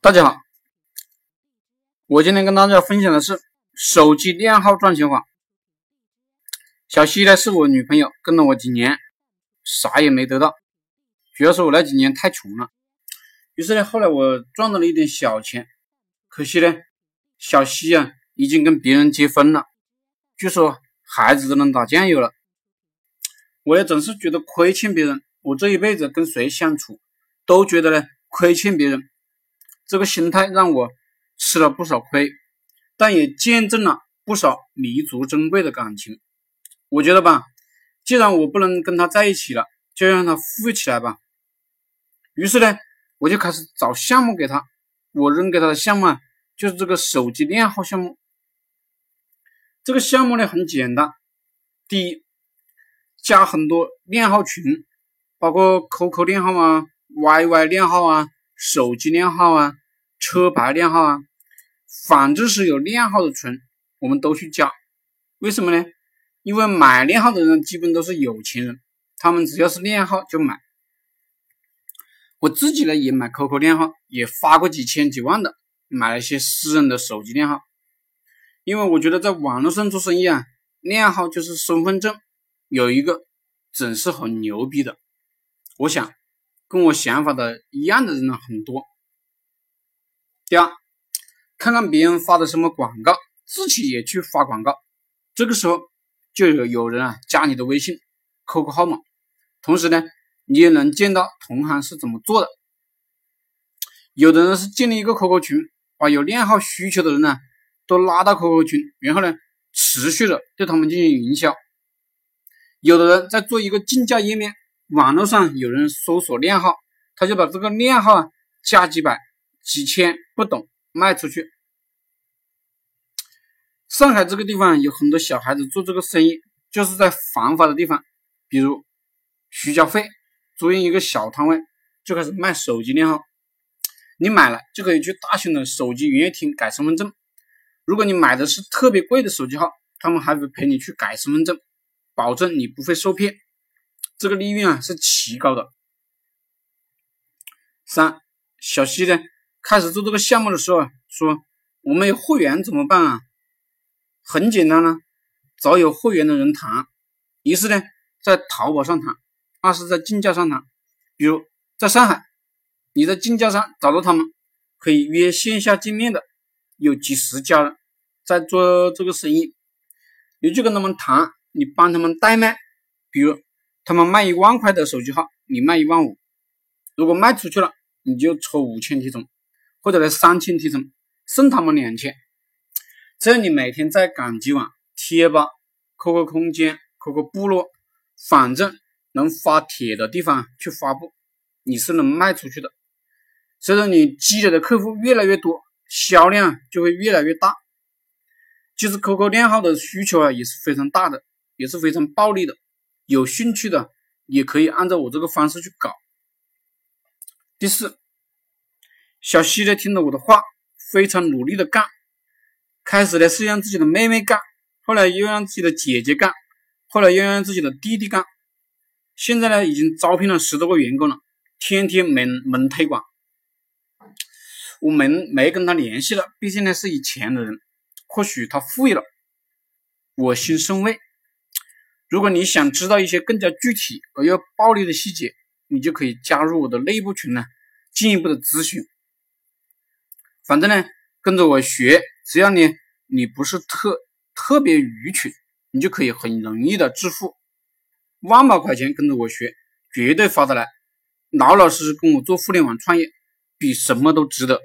大家好，我今天跟大家分享的是手机靓号赚钱法。小西呢是我女朋友，跟了我几年，啥也没得到，主要是我那几年太穷了。于是呢，后来我赚到了一点小钱，可惜呢，小西啊已经跟别人结婚了，据说孩子都能打酱油了。我也总是觉得亏欠别人，我这一辈子跟谁相处，都觉得呢亏欠别人。这个心态让我吃了不少亏，但也见证了不少弥足珍贵的感情。我觉得吧，既然我不能跟他在一起了，就让他富裕起来吧。于是呢，我就开始找项目给他。我扔给他的项目啊，就是这个手机靓号项目。这个项目呢很简单，第一，加很多靓号群，包括 QQ 靓号啊、YY 靓号啊。手机靓号啊，车牌靓号啊，反正是有靓号的群，我们都去加。为什么呢？因为买靓号的人基本都是有钱人，他们只要是靓号就买。我自己呢也买 QQ 靓号，也发过几千几万的，买了一些私人的手机靓号。因为我觉得在网络上做生意啊，靓号就是身份证，有一个总是很牛逼的。我想。跟我想法的一样的人呢很多。第二，看看别人发的什么广告，自己也去发广告。这个时候就有有人啊加你的微信、QQ 号码，同时呢，你也能见到同行是怎么做的。有的人是建立一个 QQ 群，把有靓号需求的人呢都拉到 QQ 群，然后呢持续的对他们进行营销。有的人在做一个竞价页面。网络上有人搜索靓号，他就把这个靓号啊加几百、几千不懂卖出去。上海这个地方有很多小孩子做这个生意，就是在繁华的地方，比如徐家汇，租用一个小摊位就开始卖手机靓号。你买了就可以去大型的手机营业厅改身份证。如果你买的是特别贵的手机号，他们还会陪你去改身份证，保证你不会受骗。这个利润啊是奇高的。三小西呢开始做这个项目的时候啊，说我们有会员怎么办啊？很简单呢，找有会员的人谈。一是呢在淘宝上谈，二是在竞价上谈。比如在上海，你在竞价上找到他们，可以约线下见面的，有几十家人在做这个生意，你就跟他们谈，你帮他们代卖，比如。他们卖一万块的手机号，你卖一万五，如果卖出去了，你就抽五千提成，或者来三千提成，剩他们两千。这样你每天在赶集网、贴吧、QQ 空间、QQ 部落，反正能发帖的地方去发布，你是能卖出去的。随着你积累的客户越来越多，销量就会越来越大。其实 QQ 靓号的需求啊也是非常大的，也是非常暴利的。有兴趣的也可以按照我这个方式去搞。第四，小西呢听了我的话，非常努力的干。开始呢是让自己的妹妹干，后来又让自己的姐姐干，后来又让自己的弟弟干。现在呢已经招聘了十多个员工了，天天门门推广。我没没跟他联系了，毕竟呢是以前的人，或许他富裕了，我心甚慰。如果你想知道一些更加具体而又暴力的细节，你就可以加入我的内部群呢，进一步的咨询。反正呢，跟着我学，只要你你不是特特别愚蠢，你就可以很容易的致富。万把块钱跟着我学，绝对发得来。老老实实跟我做互联网创业，比什么都值得。